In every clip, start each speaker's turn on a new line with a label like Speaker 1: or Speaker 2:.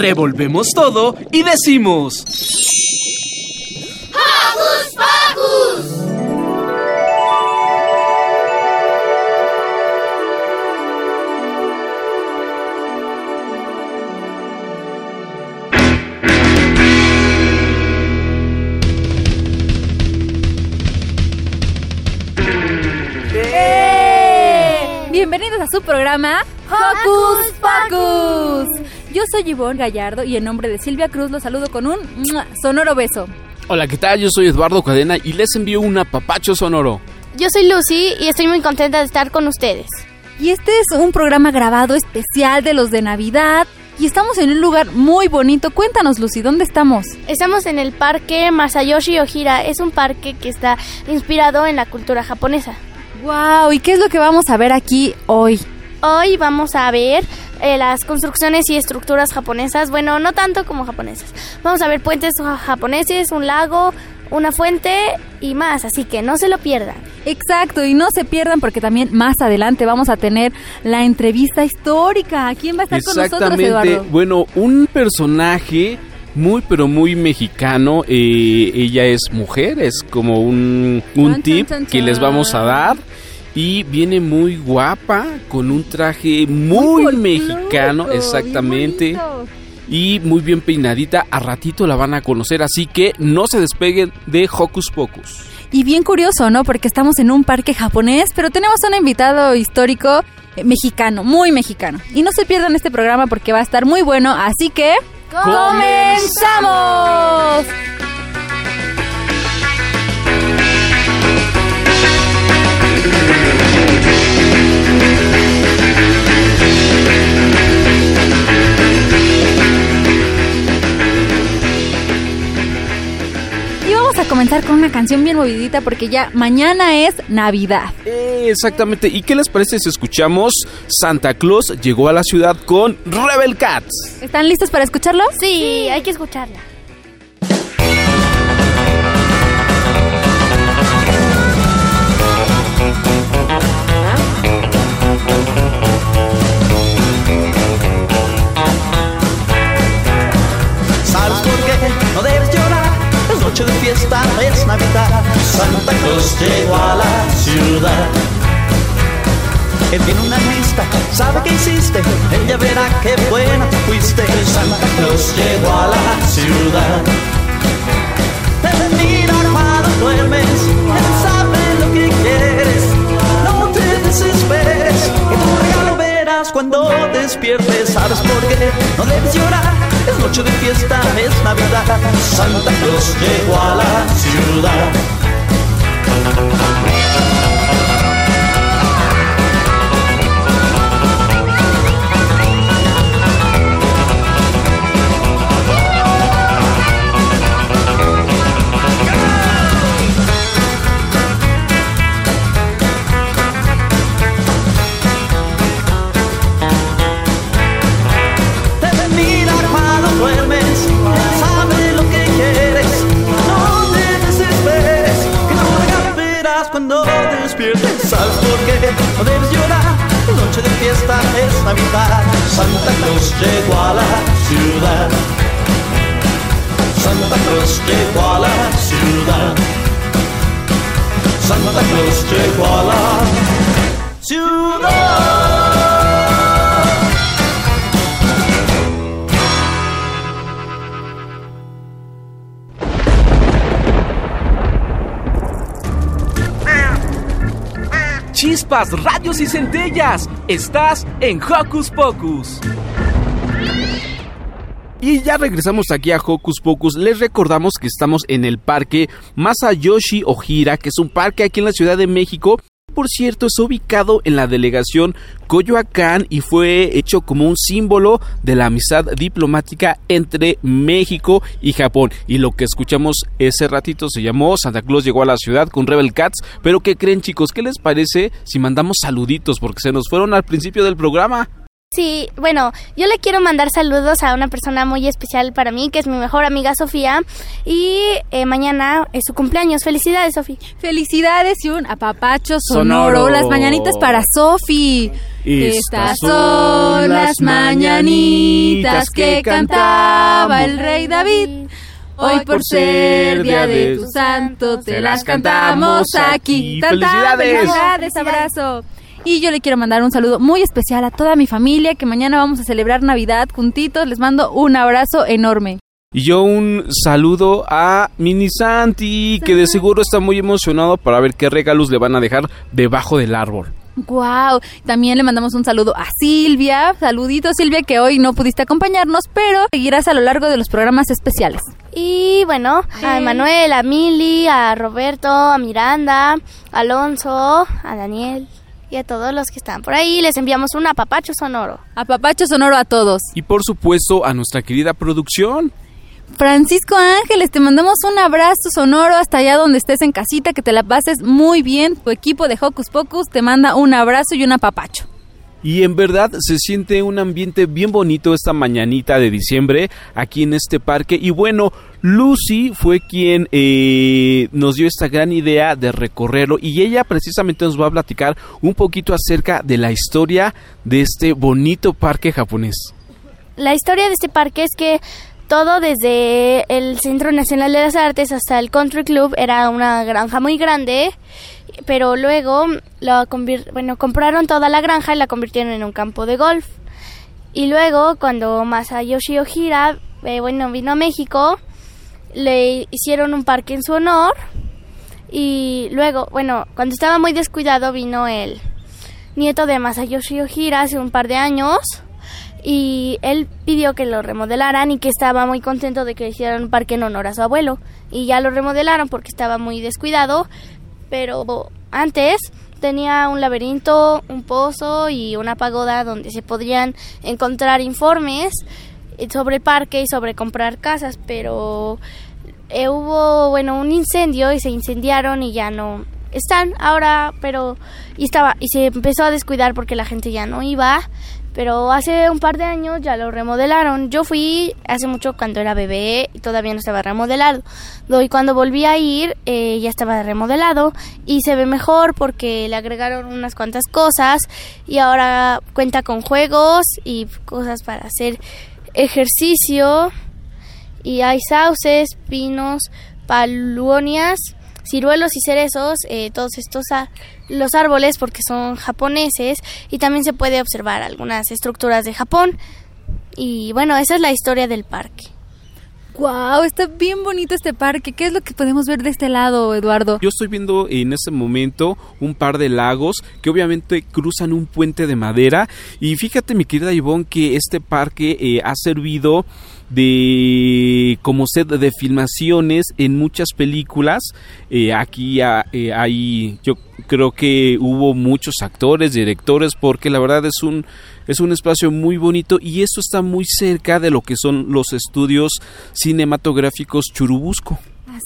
Speaker 1: Revolvemos todo y decimos...
Speaker 2: ¡Hocus Pocus!
Speaker 3: Bienvenidos a su programa Hocus Pocus. Yo soy Ivonne Gallardo y en nombre de Silvia Cruz los saludo con un sonoro beso.
Speaker 4: Hola, ¿qué tal? Yo soy Eduardo Cadena y les envío un apapacho sonoro.
Speaker 5: Yo soy Lucy y estoy muy contenta de estar con ustedes.
Speaker 3: Y este es un programa grabado especial de los de Navidad y estamos en un lugar muy bonito. Cuéntanos, Lucy, ¿dónde estamos?
Speaker 5: Estamos en el parque Masayoshi Ojira. Es un parque que está inspirado en la cultura japonesa.
Speaker 3: Wow, ¿y qué es lo que vamos a ver aquí hoy?
Speaker 5: Hoy vamos a ver eh, las construcciones y estructuras japonesas. Bueno, no tanto como japonesas. Vamos a ver puentes japoneses, un lago, una fuente y más. Así que no se lo pierdan.
Speaker 3: Exacto, y no se pierdan porque también más adelante vamos a tener la entrevista histórica. ¿Quién va a estar con nosotros, Eduardo?
Speaker 4: Bueno, un personaje muy pero muy mexicano. Eh, ella es mujer, es como un, un
Speaker 3: Chan,
Speaker 4: tip
Speaker 3: chan, chan,
Speaker 4: que les vamos a dar. Y viene muy guapa, con un traje muy, mexicano, exactamente. Y muy bien peinadita, a ratito la van a conocer, así que no se despeguen de Hocus Pocus.
Speaker 3: Y bien curioso, ¿no? Porque estamos en un parque japonés, pero tenemos un invitado histórico eh, mexicano, muy mexicano. Y no se pierdan este programa porque va a estar muy bueno, así que... ¡Comenzamos! Vamos a comenzar con una canción bien movidita porque ya mañana es Navidad.
Speaker 4: Eh, exactamente, ¿y qué les parece si escuchamos Santa Claus llegó a la ciudad con Rebel Cats?
Speaker 3: ¿Están listos para escucharlo?
Speaker 5: Sí, hay que escucharla.
Speaker 6: Noche fiesta, es Navidad. Santa Claus llegó a la ciudad. Él tiene una lista, sabe qué hiciste. Él ya verá qué buena fuiste. Santa Claus llegó a la ciudad. Él mira cuando duermes. Él sabe lo que quieres. No te desesperes. Cuando despiertes. ¿Sabes por qué? No debes llorar. Es noche de fiesta, es Navidad. Santa Claus llegó a la ciudad.
Speaker 1: Y centellas. Estás en Hocus Pocus.
Speaker 4: Y ya regresamos aquí a Hocus Pocus. Les recordamos que estamos en el parque Masayoshi Ojira, que es un parque aquí en la Ciudad de México. Por cierto, está ubicado en la delegación Coyoacán y fue hecho como un símbolo de la amistad diplomática entre México y Japón. Y lo que escuchamos ese ratito se llamó Santa Claus llegó a la ciudad con Rebel Cats. Pero ¿qué creen chicos? ¿Qué les parece si mandamos saluditos? Porque se nos fueron al principio del programa.
Speaker 5: Sí, bueno, yo le quiero mandar saludos a una persona muy especial para mí, que es mi mejor amiga Sofía. Y eh, mañana es su cumpleaños. Felicidades, Sofía.
Speaker 3: Felicidades y un apapacho sonoro.
Speaker 4: Sonoro.
Speaker 3: Las mañanitas para Sofi. Estas son las mañanitas que cantaba el rey David. Hoy por ser día de tu santo te las cantamos aquí.
Speaker 4: Felicidades.
Speaker 3: ¡Felicidades! Abrazo. Y yo le quiero mandar un saludo muy especial a toda mi familia que mañana vamos a celebrar Navidad juntitos. Les mando un abrazo enorme.
Speaker 4: Y yo un saludo a Mini Santi, que de seguro está muy emocionado para ver qué regalos le van a dejar debajo del árbol.
Speaker 3: Wow, también le mandamos un saludo a Silvia. Saludito Silvia que hoy no pudiste acompañarnos, pero seguirás a lo largo de los programas especiales.
Speaker 5: Y bueno, a Emanuel, a Mili, a Roberto, a Miranda, a Alonso, a Daniel y a todos los que están por ahí. Les enviamos un apapacho sonoro.
Speaker 3: A Papacho Sonoro a todos.
Speaker 4: Y por supuesto a nuestra querida producción.
Speaker 3: Francisco Ángeles, te mandamos un abrazo sonoro hasta allá donde estés en casita, que te la pases muy bien. Tu equipo de Hocus Pocus te manda un abrazo y un apapacho.
Speaker 4: Y en verdad se siente un ambiente bien bonito esta mañanita de diciembre aquí en este parque. Y bueno, Lucy fue quien eh, nos dio esta gran idea de recorrerlo y ella precisamente nos va a platicar un poquito acerca de la historia de este bonito parque japonés.
Speaker 5: La historia de este parque es que todo desde el Centro Nacional de las Artes hasta el Country Club era una granja muy grande, pero luego convir- bueno, compraron toda la granja y la convirtieron en un campo de golf. Y luego cuando Masayoshi Ojira, eh, bueno, vino a México, le hicieron un parque en su honor y luego, bueno, cuando estaba muy descuidado vino el nieto de Masayoshi Ojira hace un par de años y él pidió que lo remodelaran y que estaba muy contento de que hicieran un parque en honor a su abuelo. Y ya lo remodelaron porque estaba muy descuidado pero antes tenía un laberinto, un pozo y una pagoda donde se podrían encontrar informes sobre el parque y sobre comprar casas, pero eh, hubo, bueno, un incendio y se incendiaron y ya no están ahora, pero y estaba y se empezó a descuidar porque la gente ya no iba, pero hace un par de años ya lo remodelaron. Yo fui hace mucho cuando era bebé y todavía no estaba remodelado. Y cuando volví a ir eh, ya estaba remodelado y se ve mejor porque le agregaron unas cuantas cosas y ahora cuenta con juegos y cosas para hacer ejercicio y hay sauces, pinos, palunias, ciruelos y cerezos, eh, todos estos los árboles porque son japoneses y también se puede observar algunas estructuras de Japón y bueno, esa es la historia del parque.
Speaker 3: Wow, está bien bonito este parque. ¿Qué es lo que podemos ver de este lado, Eduardo?
Speaker 4: Yo estoy viendo en este momento un par de lagos que obviamente cruzan un puente de madera y fíjate mi querida Ivonne que este parque eh, ha servido de como set de filmaciones en muchas películas. Eh, aquí eh, hay yo creo que hubo muchos actores directores porque la verdad es un es un espacio muy bonito y esto está muy cerca de lo que son los estudios cinematográficos Churubusco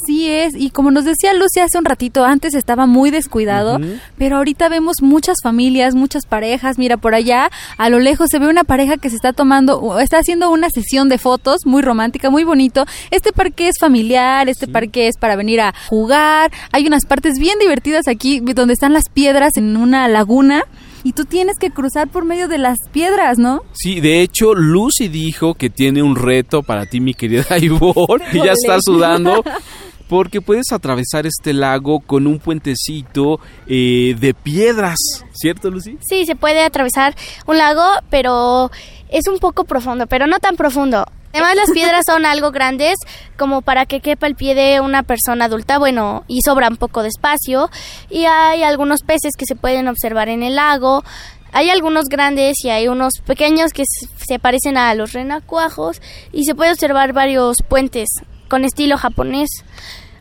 Speaker 3: Así es, y como nos decía Lucy hace un ratito, antes estaba muy descuidado, pero ahorita vemos muchas familias, muchas parejas. Mira, por allá, a lo lejos se ve una pareja que se está tomando, o está haciendo una sesión de fotos muy romántica, muy bonito. Este parque es familiar, este parque es para venir a jugar. Hay unas partes bien divertidas aquí donde están las piedras en una laguna. Y tú tienes que cruzar por medio de las piedras, ¿no?
Speaker 4: Sí, de hecho, Lucy dijo que tiene un reto para ti, mi querida Ivonne, y ya está sudando. Porque puedes atravesar este lago con un puentecito eh, de piedras, ¿cierto, Lucy?
Speaker 5: Sí, se puede atravesar un lago, pero es un poco profundo, pero no tan profundo. Además, las piedras son algo grandes como para que quepa el pie de una persona adulta, bueno, y sobra un poco de espacio. Y hay algunos peces que se pueden observar en el lago. Hay algunos grandes y hay unos pequeños que se parecen a los renacuajos y se puede observar varios puentes con estilo japonés.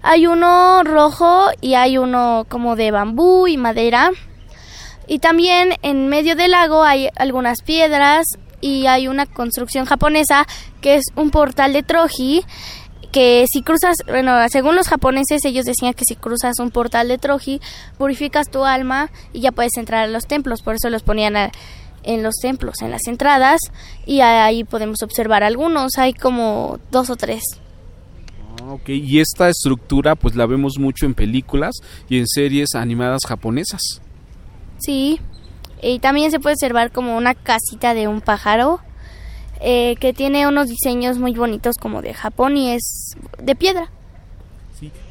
Speaker 5: Hay uno rojo y hay uno como de bambú y madera. Y también en medio del lago hay algunas piedras y hay una construcción japonesa que es un portal de Troji que si cruzas, bueno, según los japoneses ellos decían que si cruzas un portal de Troji purificas tu alma y ya puedes entrar a los templos, por eso los ponían en los templos, en las entradas y ahí podemos observar algunos, hay como dos o tres.
Speaker 4: Ah, ok, y esta estructura pues la vemos mucho en películas y en series animadas japonesas.
Speaker 5: Sí, y también se puede observar como una casita de un pájaro eh, que tiene unos diseños muy bonitos como de Japón y es de piedra.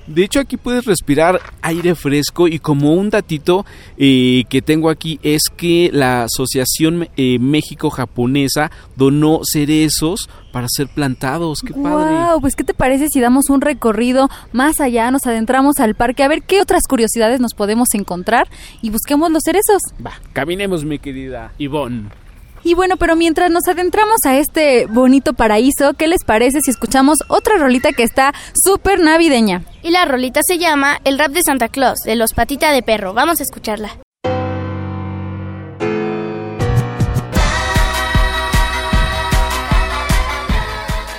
Speaker 4: De hecho aquí puedes respirar aire fresco y como un datito eh, que tengo aquí es que la Asociación eh, México-Japonesa donó cerezos para ser plantados. ¡Qué padre!
Speaker 3: Wow, pues ¿qué te parece si damos un recorrido más allá, nos adentramos al parque a ver qué otras curiosidades nos podemos encontrar y busquemos los cerezos?
Speaker 4: Va, caminemos mi querida Ivonne.
Speaker 3: Y bueno, pero mientras nos adentramos a este bonito paraíso, ¿qué les parece si escuchamos otra rolita que está súper navideña?
Speaker 5: Y la rolita se llama El rap de Santa Claus, de los Patita de Perro. Vamos a escucharla.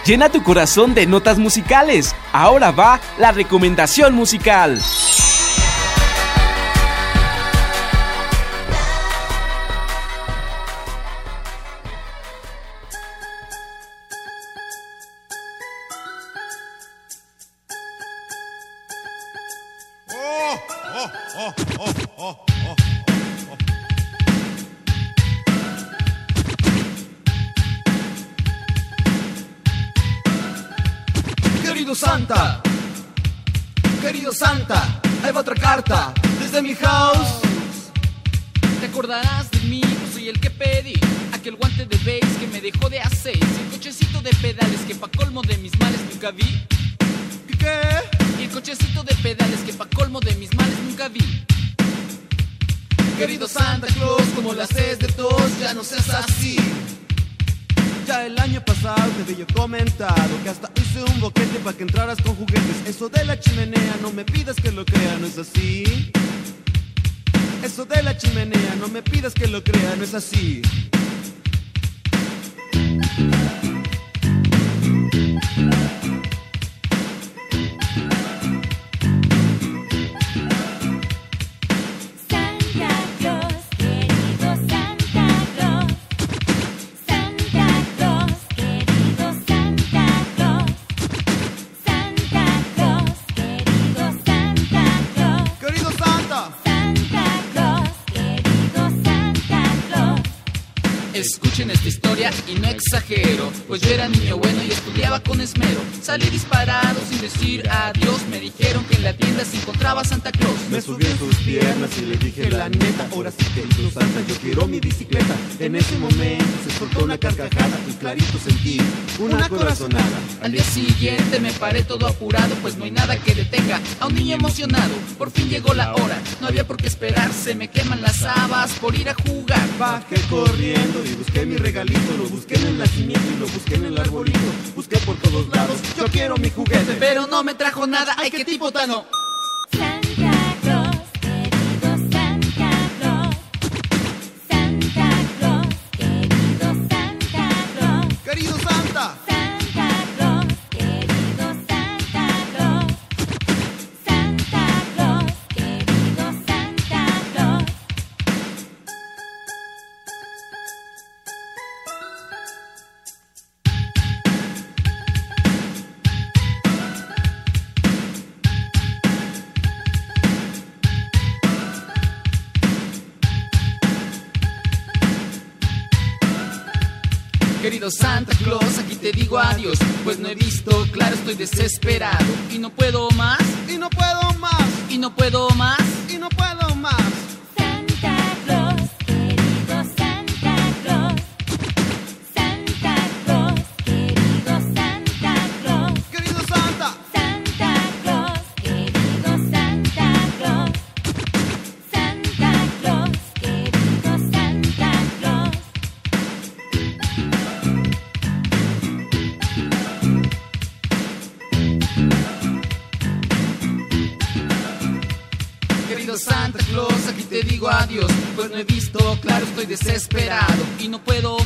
Speaker 1: Llena tu corazón de notas musicales. Ahora va la recomendación musical.
Speaker 2: this
Speaker 7: Escuchen esta historia y no exagero, pues yo era niño bueno y estudiaba con esmero. Salí disparado sin decir adiós, me dijeron que en la tienda se encontraba Santa Claus.
Speaker 8: me subí en sus piernas y le dije la neta, ahora sí querido Santa, yo quiero mi bicicleta. En ese momento se soltó una carcajada y clarito sentí una corazonada.
Speaker 7: Al día siguiente me paré todo apurado, pues no hay nada que detenga a un niño emocionado. Por fin llegó la hora, no había por qué esperar, se me queman las habas por ir a jugar.
Speaker 8: Bajé corriendo y busqué mi regalito, lo busqué en el nacimiento y lo busqué en el arbolito. Busqué por todos lados, yo quiero mi juguete.
Speaker 7: Pero no me trajo nada, ay qué tipo tan
Speaker 2: Querido Santa Claus,
Speaker 7: aquí te digo adiós, pues no he visto, claro estoy desesperado y no puedo más,
Speaker 8: y no puedo más,
Speaker 7: y no puedo más.
Speaker 8: y no puedo más.
Speaker 7: Desesperado. Y no puedo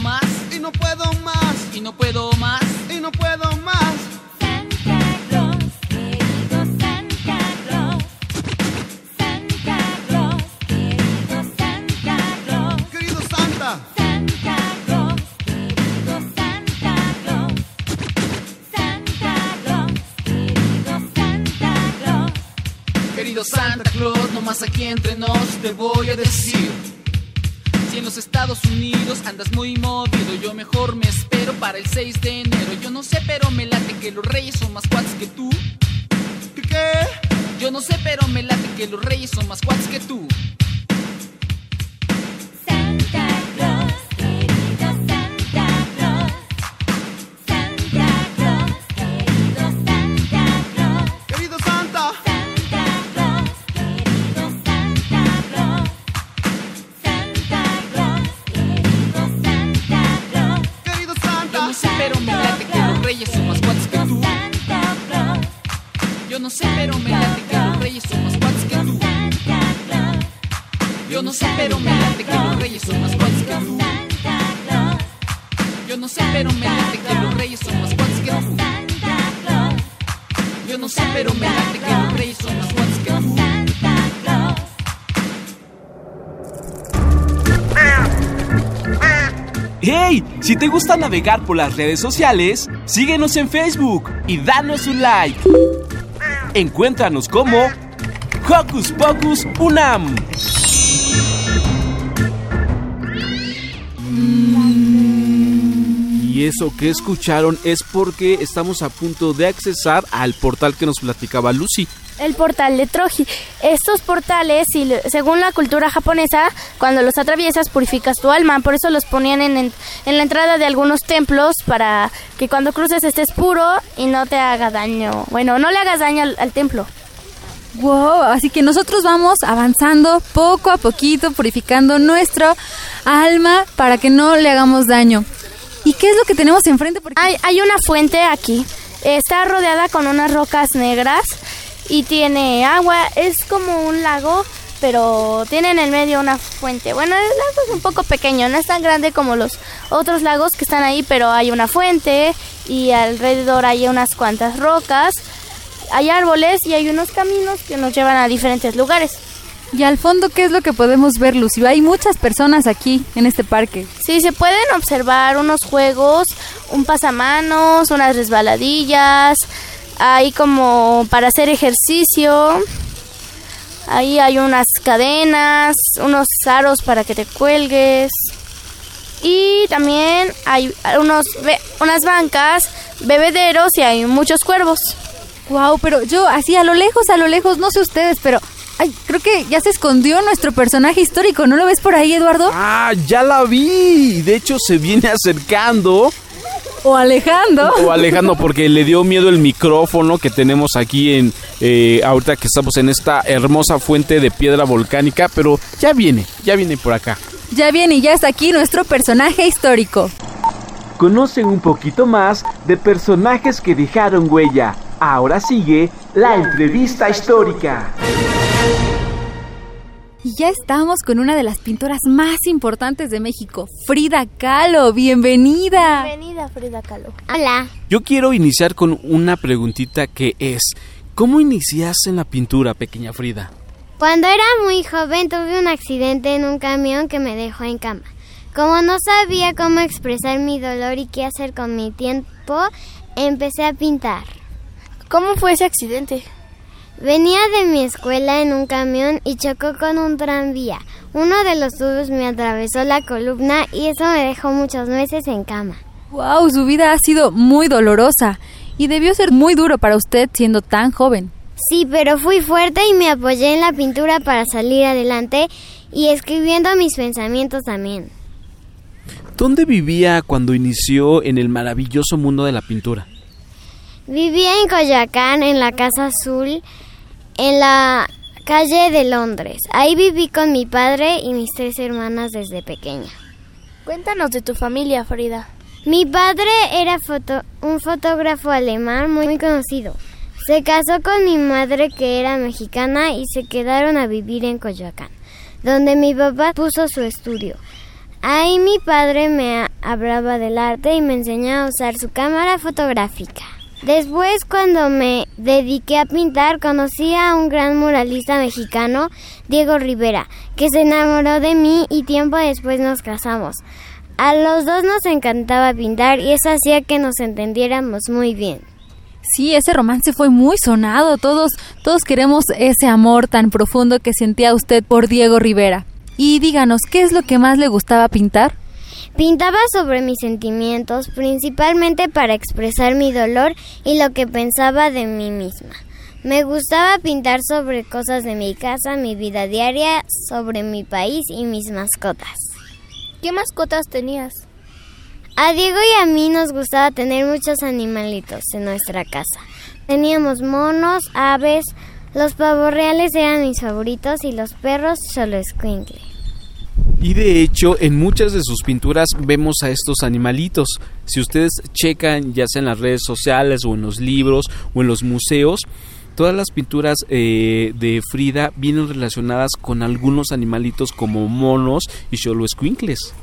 Speaker 1: ¡Hey! Si te gusta navegar por las redes sociales, síguenos en Facebook y danos un like. Encuéntranos como Hocus Pocus Unam.
Speaker 4: Y eso que escucharon es porque estamos a punto de accesar al portal que nos platicaba Lucy.
Speaker 5: El portal de Troji. Estos portales, según la cultura japonesa, cuando los atraviesas purificas tu alma. Por eso los ponían en, en- en la entrada de algunos templos para que cuando cruces estés puro y no te haga daño. Bueno, no le hagas daño al, al templo.
Speaker 3: Wow, así que nosotros vamos avanzando poco a poquito, purificando nuestro alma para que no le hagamos daño. ¿Y qué es lo que tenemos enfrente? Porque
Speaker 5: Hay, hay una fuente aquí. Está rodeada con unas rocas negras y tiene agua. Es como un lago, pero tiene en el medio una fuente. Bueno, el lago es un poco pequeño, no es tan grande como los otros lagos que están ahí, pero hay una fuente y alrededor hay unas cuantas rocas. Hay árboles y hay unos caminos que nos llevan a diferentes lugares.
Speaker 3: y al fondo, ¿qué es lo que podemos ver, Lucy? Hay muchas personas aquí en este parque.
Speaker 5: Sí, se pueden observar unos juegos, un pasamanos, unas resbaladillas, hay como para hacer ejercicio, ahí hay unas cadenas, unos aros para que te cuelgues y también hay unos be- unas bancas, bebederos y hay muchos cuervos.
Speaker 3: Wow, pero yo así a lo lejos, a lo lejos, no sé ustedes, pero ay, creo que ya se escondió nuestro personaje histórico, ¿no lo ves por ahí, Eduardo?
Speaker 4: Ah, ya la vi. De hecho, se viene acercando.
Speaker 3: O alejando.
Speaker 4: O alejando porque le dio miedo el micrófono que tenemos aquí en eh, ahorita que estamos en esta hermosa fuente de piedra volcánica, pero ya viene, ya viene por acá.
Speaker 3: Ya viene y ya está aquí nuestro personaje histórico.
Speaker 1: Conocen un poquito más de personajes que dejaron huella. Ahora sigue la entrevista histórica.
Speaker 3: Y ya estamos con una de las pintoras más importantes de México, Frida Kahlo. Bienvenida.
Speaker 5: Bienvenida Frida Kahlo.
Speaker 9: Hola.
Speaker 4: Yo quiero iniciar con una preguntita que es, ¿cómo iniciaste en la pintura, pequeña Frida?
Speaker 10: Cuando era muy joven tuve un accidente en un camión que me dejó en cama. Como no sabía cómo expresar mi dolor y qué hacer con mi tiempo, empecé a pintar.
Speaker 5: ¿Cómo fue ese accidente?
Speaker 10: Venía de mi escuela en un camión y chocó con un tranvía. Uno de los tubos me atravesó la columna y eso me dejó muchos meses en cama.
Speaker 3: Wow, su vida ha sido muy dolorosa y debió ser muy duro para usted siendo tan joven.
Speaker 10: Sí, pero fui fuerte y me apoyé en la pintura para salir adelante y escribiendo mis pensamientos también.
Speaker 4: ¿Dónde vivía cuando inició en el maravilloso mundo de la pintura?
Speaker 10: Vivía en Coyoacán, en la Casa Azul, en la calle de Londres. Ahí viví con mi padre y mis tres hermanas desde pequeña.
Speaker 5: Cuéntanos de tu familia, Frida.
Speaker 10: Mi padre era foto- un fotógrafo alemán muy, muy conocido. Se casó con mi madre que era mexicana y se quedaron a vivir en Coyoacán, donde mi papá puso su estudio. Ahí mi padre me hablaba del arte y me enseñó a usar su cámara fotográfica. Después, cuando me dediqué a pintar, conocí a un gran muralista mexicano, Diego Rivera, que se enamoró de mí y tiempo después nos casamos. A los dos nos encantaba pintar y eso hacía que nos entendiéramos muy bien.
Speaker 3: Sí, ese romance fue muy sonado. Todos, todos queremos ese amor tan profundo que sentía usted por Diego Rivera. Y díganos, ¿qué es lo que más le gustaba pintar?
Speaker 10: Pintaba sobre mis sentimientos, principalmente para expresar mi dolor y lo que pensaba de mí misma. Me gustaba pintar sobre cosas de mi casa, mi vida diaria, sobre mi país y mis mascotas.
Speaker 5: ¿Qué mascotas tenías?
Speaker 10: A Diego y a mí nos gustaba tener muchos animalitos en nuestra casa. Teníamos monos, aves, los pavos reales eran mis favoritos y los perros solo escuincle.
Speaker 4: Y de hecho, en muchas de sus pinturas vemos a estos animalitos. Si ustedes checan, ya sea en las redes sociales o en los libros o en los museos, todas las pinturas eh, de Frida vienen relacionadas con algunos animalitos como monos y xoloescuincles.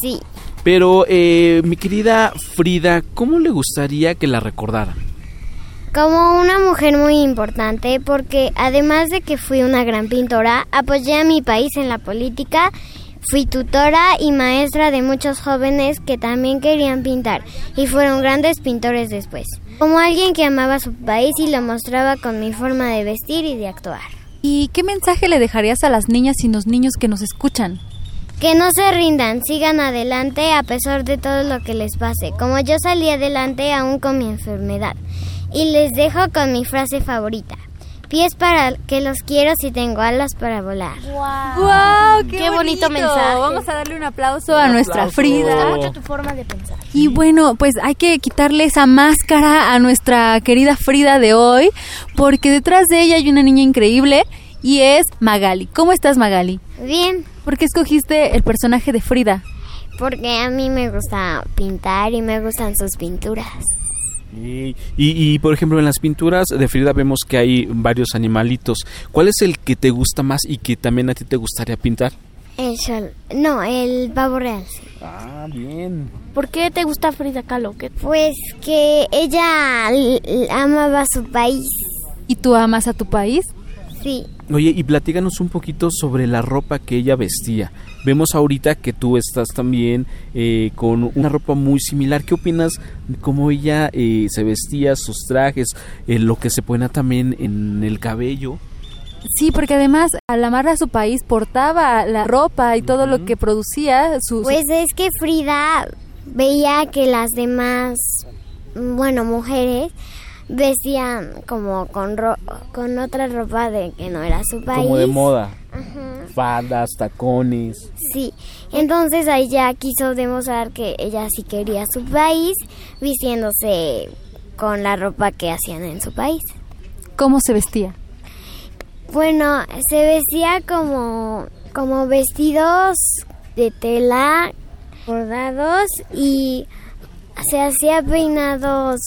Speaker 10: Sí,
Speaker 4: Pero, eh, mi querida Frida, ¿cómo le gustaría que la recordaran?
Speaker 10: Como una mujer muy importante porque además de que fui una gran pintora, apoyé a mi país en la política, fui tutora y maestra de muchos jóvenes que también querían pintar y fueron grandes pintores después. Como alguien que amaba su país y lo mostraba con mi forma de vestir y de actuar.
Speaker 3: ¿Y qué mensaje le dejarías a las niñas y los niños que nos escuchan?
Speaker 10: Que no se rindan, sigan adelante a pesar de todo lo que les pase, como yo salí adelante aún con mi enfermedad. Y les dejo con mi frase favorita. Pies para que los quiero si tengo alas para volar.
Speaker 3: ¡Wow! ¡Qué,
Speaker 5: Qué bonito mensaje.
Speaker 3: Vamos a darle un aplauso a nuestra
Speaker 4: aplauso.
Speaker 5: Me gusta
Speaker 3: Frida.
Speaker 5: mucho tu forma de pensar.
Speaker 3: Y bueno, pues hay que quitarle esa máscara a nuestra querida Frida de hoy, porque detrás de ella hay una niña increíble y es Magali. ¿Cómo estás, Magali?
Speaker 10: Bien,
Speaker 3: ¿Por qué escogiste el personaje de Frida?
Speaker 10: porque a mí me gusta pintar y me gustan sus pinturas.
Speaker 4: Y, y, por ejemplo, en las pinturas de Frida vemos que hay varios animalitos. ¿Cuál es el que te gusta más y que también a ti te gustaría pintar?
Speaker 10: El sol, no, el pavo real. sí.
Speaker 4: Ah, bien.
Speaker 5: ¿Por qué te gusta Frida Kahlo? ¿Qué-
Speaker 10: Pues que ella amaba su país.
Speaker 3: ¿Y tú amas a tu país?
Speaker 10: Sí,
Speaker 4: Oye, y platícanos un poquito sobre la ropa que ella vestía. Vemos ahorita que tú estás también eh, con una ropa muy similar. ¿Qué opinas de cómo ella eh, se vestía, sus trajes, eh, lo que se ponía también en el cabello?
Speaker 3: Sí, porque además al amar a su país portaba la ropa y todo lo que producía su... su-
Speaker 10: Pues es que Frida veía que las demás, bueno, mujeres vestían como con ro- con otra ropa de que no era su país.
Speaker 4: Como de moda.
Speaker 10: Ajá.
Speaker 4: Faldas, tacones.
Speaker 10: Sí, entonces ahí ya quiso demostrar que ella sí quería su país vistiéndose con la ropa que hacían en su país.
Speaker 3: ¿Cómo se vestía?
Speaker 10: Bueno, se vestía como, como vestidos de tela bordados y se hacía peinados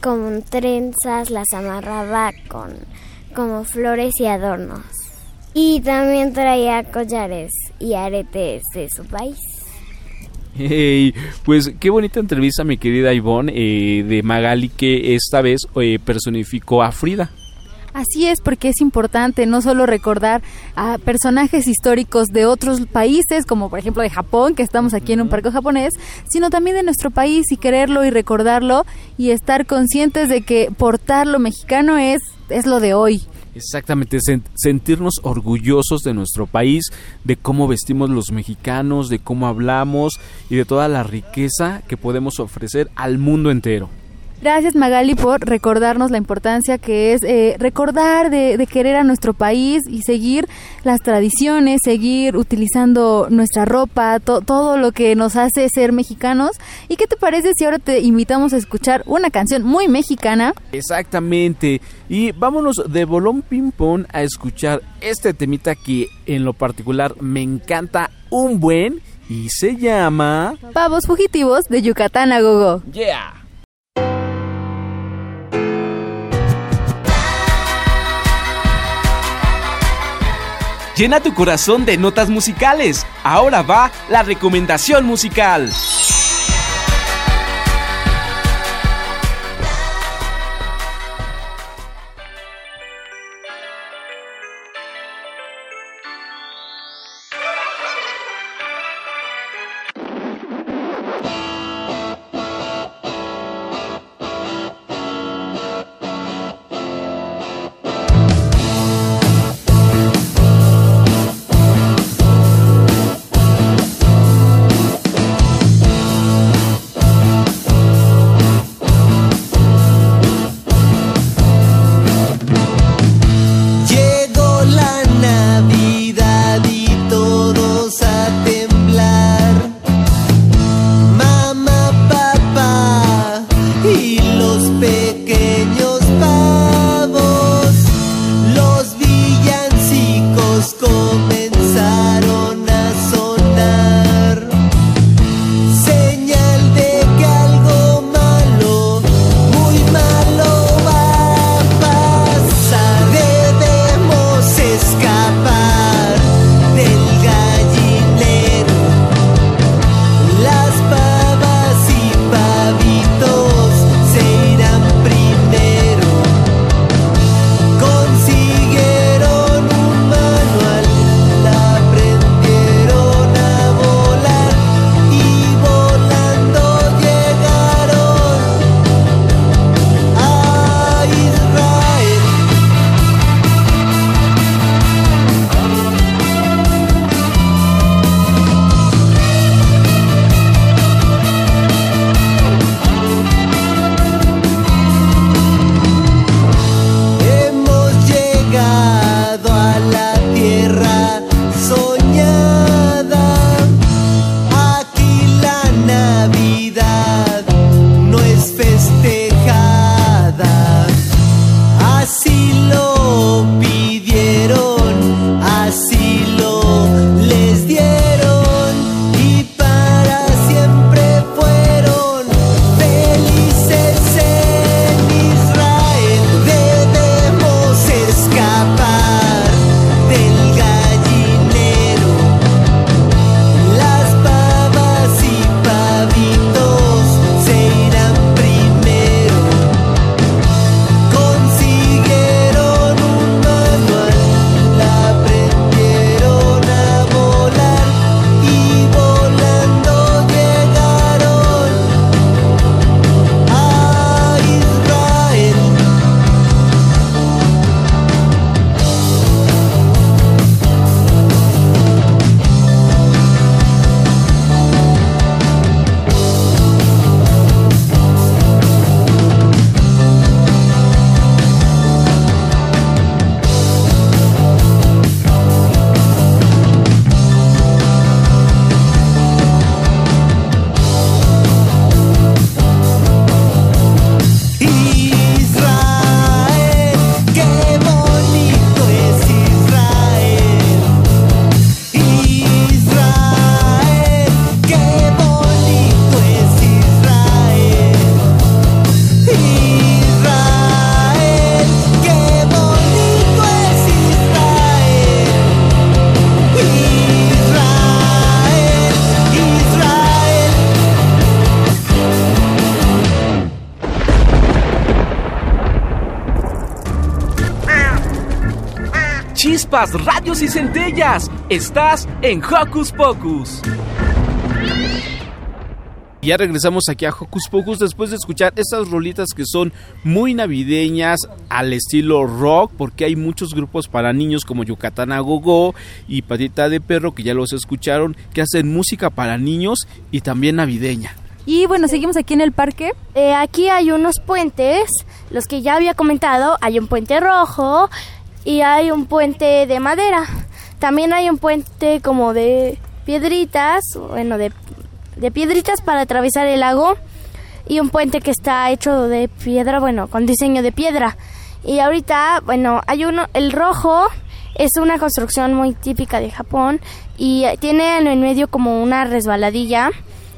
Speaker 10: con trenzas, las amarraba con como flores y adornos. Y también traía collares y aretes de su país.
Speaker 4: Hey, pues qué bonita entrevista mi querida Ivonne eh, de Magali que esta vez eh, personificó a Frida.
Speaker 3: Así es, porque es importante no solo recordar a personajes históricos de otros países, como por ejemplo de Japón, que estamos aquí en un parque japonés, sino también de nuestro país y quererlo y recordarlo y estar conscientes de que portar lo mexicano es, es lo de hoy.
Speaker 4: Exactamente, sen- sentirnos orgullosos de nuestro país, de cómo vestimos los mexicanos, de cómo hablamos y de toda la riqueza que podemos ofrecer al mundo entero.
Speaker 3: Gracias Magali por recordarnos la importancia que es eh, recordar de, de querer a nuestro país y seguir las tradiciones, seguir utilizando nuestra ropa, to- todo lo que nos hace ser mexicanos. ¿Y qué te parece si ahora te invitamos a escuchar una canción muy mexicana?
Speaker 4: Exactamente. Y vámonos de bolón ping pong a escuchar este temita que en lo particular me encanta un buen y se llama...
Speaker 3: Pavos fugitivos de Yucatán a Gogo.
Speaker 4: Yeah.
Speaker 1: Llena tu corazón de notas musicales. Ahora va la recomendación musical. Chispas, radios y centellas. Estás en Hocus Pocus.
Speaker 4: Ya regresamos aquí a Hocus Pocus después de escuchar estas rolitas que son muy navideñas al estilo rock, porque hay muchos grupos para niños como Yucatán a Gogo y Patita de Perro, que ya los escucharon, que hacen música para niños y también navideña.
Speaker 3: Y bueno, seguimos aquí en el parque.
Speaker 5: Eh, aquí hay unos puentes, los que ya había comentado. Hay un puente rojo y hay un puente de madera. También hay un puente como de piedritas, bueno, de, de piedritas para atravesar el lago. Y un puente que está hecho de piedra, bueno, con diseño de piedra. Y ahorita, bueno, hay uno, el rojo es una construcción muy típica de Japón y tiene en el medio como una resbaladilla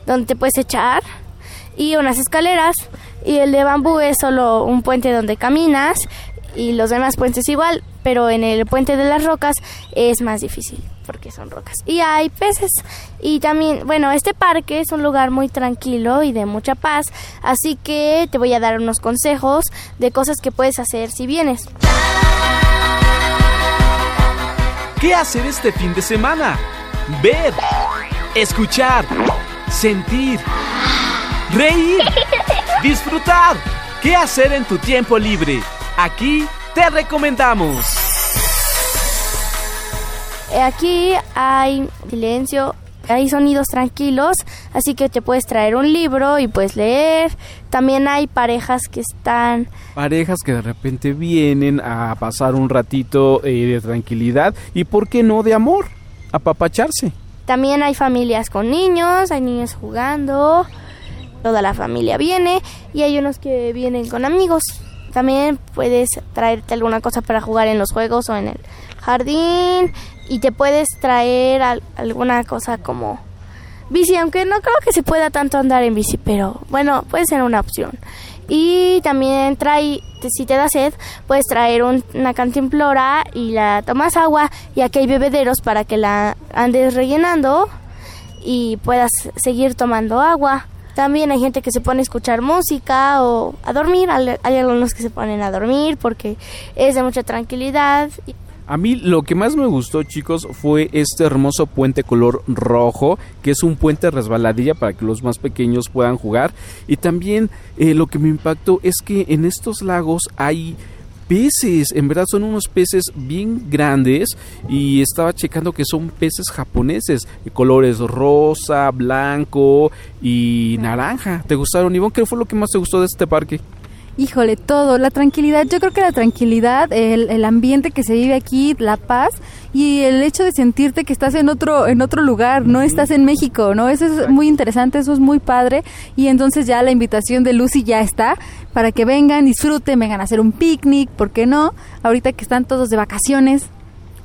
Speaker 5: donde puedes echar y unas escaleras y el de bambú es solo un puente donde caminas y los demás puentes igual, pero en el puente de las rocas es más difícil porque son rocas. Y hay peces. Y también, bueno, este parque es un lugar muy tranquilo y de mucha paz, así que te voy a dar unos consejos de cosas que puedes hacer si vienes.
Speaker 1: ¿Qué hacer este fin de semana? Ver, escuchar, sentir, reír, disfrutar. ¿Qué hacer en tu tiempo libre? Aquí te recomendamos.
Speaker 5: Eh, Aquí hay silencio, hay sonidos tranquilos, así que te puedes traer un libro y puedes leer. También hay parejas que están
Speaker 4: Parejas que de repente vienen a pasar un ratito eh, de tranquilidad y, ¿por qué no, de amor? Apapacharse.
Speaker 5: También hay familias con niños, hay niños jugando, toda la familia viene y hay unos que vienen con amigos. También puedes traerte alguna cosa para jugar en los juegos o en el jardín y te puedes traer al- alguna cosa como bici, aunque no creo que se pueda tanto andar en bici, pero bueno, puede ser una opción. Y también trae, si te da sed, puedes traer un- una cantimplora y la tomas agua y aquí hay bebederos para que la andes rellenando y puedas seguir tomando agua. También hay gente que se pone a escuchar música o a dormir. Hay algunos que se ponen a dormir porque es de mucha tranquilidad.
Speaker 4: A mí lo que más me gustó, chicos, fue este hermoso puente color rojo, que es un puente resbaladilla para que los más pequeños puedan jugar. Y también eh, lo que me impactó es que en estos lagos hay peces, en verdad son unos peces bien grandes y estaba checando que son peces japoneses, de colores rosa, blanco y naranja. ¿Te gustaron, Ivonne? ¿Qué fue lo que más te gustó de este parque?
Speaker 3: Híjole, todo, la tranquilidad, yo creo que la tranquilidad, el, el ambiente que se vive aquí, la paz y el hecho de sentirte que estás en otro en otro lugar, no estás en México, ¿no? Eso es muy interesante, eso es muy padre y entonces ya la invitación de Lucy ya está para que vengan, disfruten, vengan a hacer un picnic, ¿por qué no? Ahorita que están todos de vacaciones.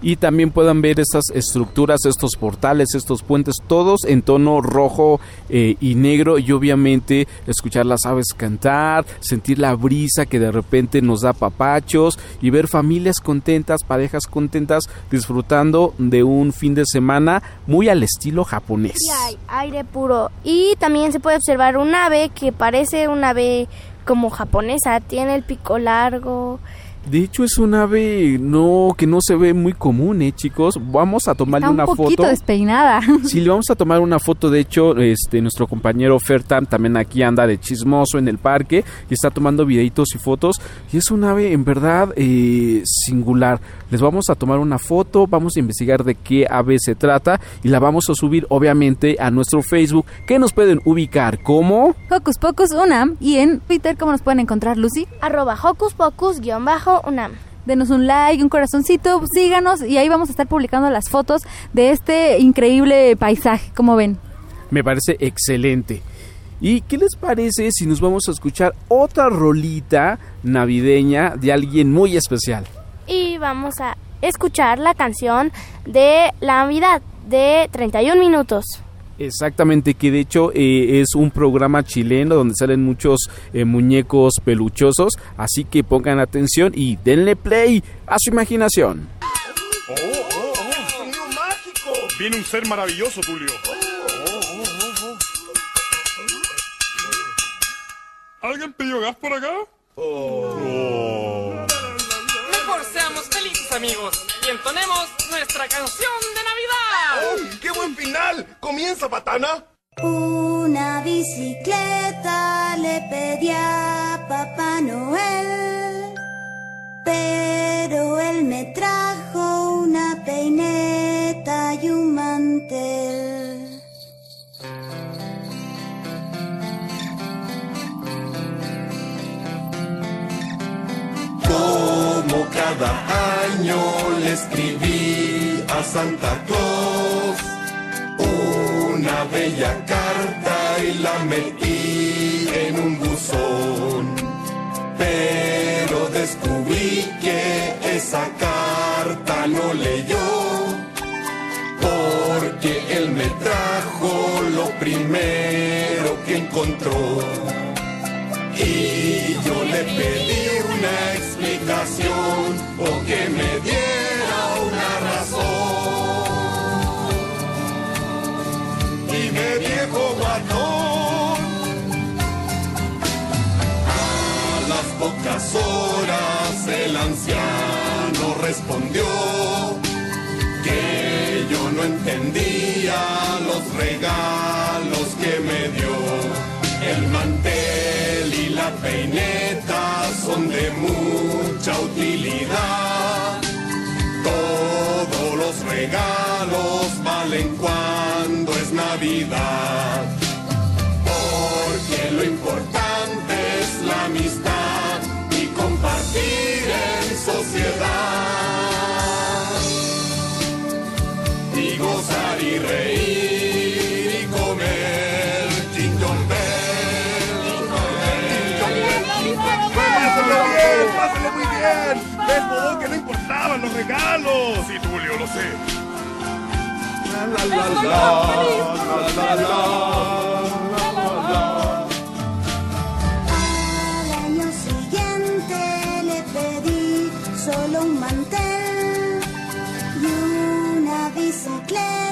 Speaker 4: Y también puedan ver estas estructuras, estos portales, estos puentes, todos en tono rojo eh, y negro y obviamente escuchar las aves cantar, sentir la brisa que de repente nos da papachos y ver familias contentas, parejas contentas disfrutando de un fin de semana muy al estilo japonés.
Speaker 5: Y hay aire puro. Y también se puede observar un ave que parece un ave como japonesa. Tiene el pico largo.
Speaker 4: De hecho es un ave no que no se ve muy común, eh, chicos. Vamos a tomarle
Speaker 3: Está un
Speaker 4: una
Speaker 3: poquito
Speaker 4: foto.
Speaker 3: despeinada.
Speaker 4: Sí, le vamos a tomar una foto. De hecho, este nuestro compañero Fertam también aquí anda de chismoso en el parque y está tomando videitos y fotos. Y es un ave en verdad eh, singular. Les vamos a tomar una foto, vamos a investigar de qué ave se trata y la vamos a subir obviamente a nuestro Facebook que nos pueden ubicar como...
Speaker 3: Hocus Pocus Unam y en Twitter, ¿cómo nos pueden encontrar, Lucy?
Speaker 5: Arroba hocus pocus guion bajo unam.
Speaker 3: Denos un like, un corazoncito, síganos y ahí vamos a estar publicando las fotos de este increíble paisaje, como ven.
Speaker 4: Me parece excelente. ¿Y qué les parece si nos vamos a escuchar otra rolita navideña de alguien muy especial?
Speaker 5: Y vamos a escuchar la canción de la Navidad de 31 minutos.
Speaker 4: Exactamente, que de hecho eh, es un programa chileno donde salen muchos eh, muñecos peluchosos, así que pongan atención y denle play a su imaginación.
Speaker 11: Viene un ser maravilloso, Tulio. ¿Alguien pidió gas por acá?
Speaker 12: Amigos y entonemos nuestra canción de Navidad.
Speaker 11: ¡Qué buen final! ¡Comienza, patana!
Speaker 13: Una bicicleta le pedí a Papá Noel, pero él me trajo una peineta y un mantel.
Speaker 14: Cada año le escribí a Santa Claus una bella carta y la metí en un buzón. Pero descubrí que esa carta no leyó, porque él me trajo lo primero que encontró. Y yo le pedí o que me diera una razón. Dime viejo guatón, a las pocas horas el anciano respondió que yo no entendía los regalos que me dio. El mantel y la peineta son de mucha utilidad. Todos los regalos valen cuando es Navidad.
Speaker 11: Bien! ¿Ves, Bodón, que no importaban los regalos? Sí, Tulio, lo sé. La, la, la, la, la, la, la, la.
Speaker 13: Al año siguiente le pedí solo un mantel y una bicicleta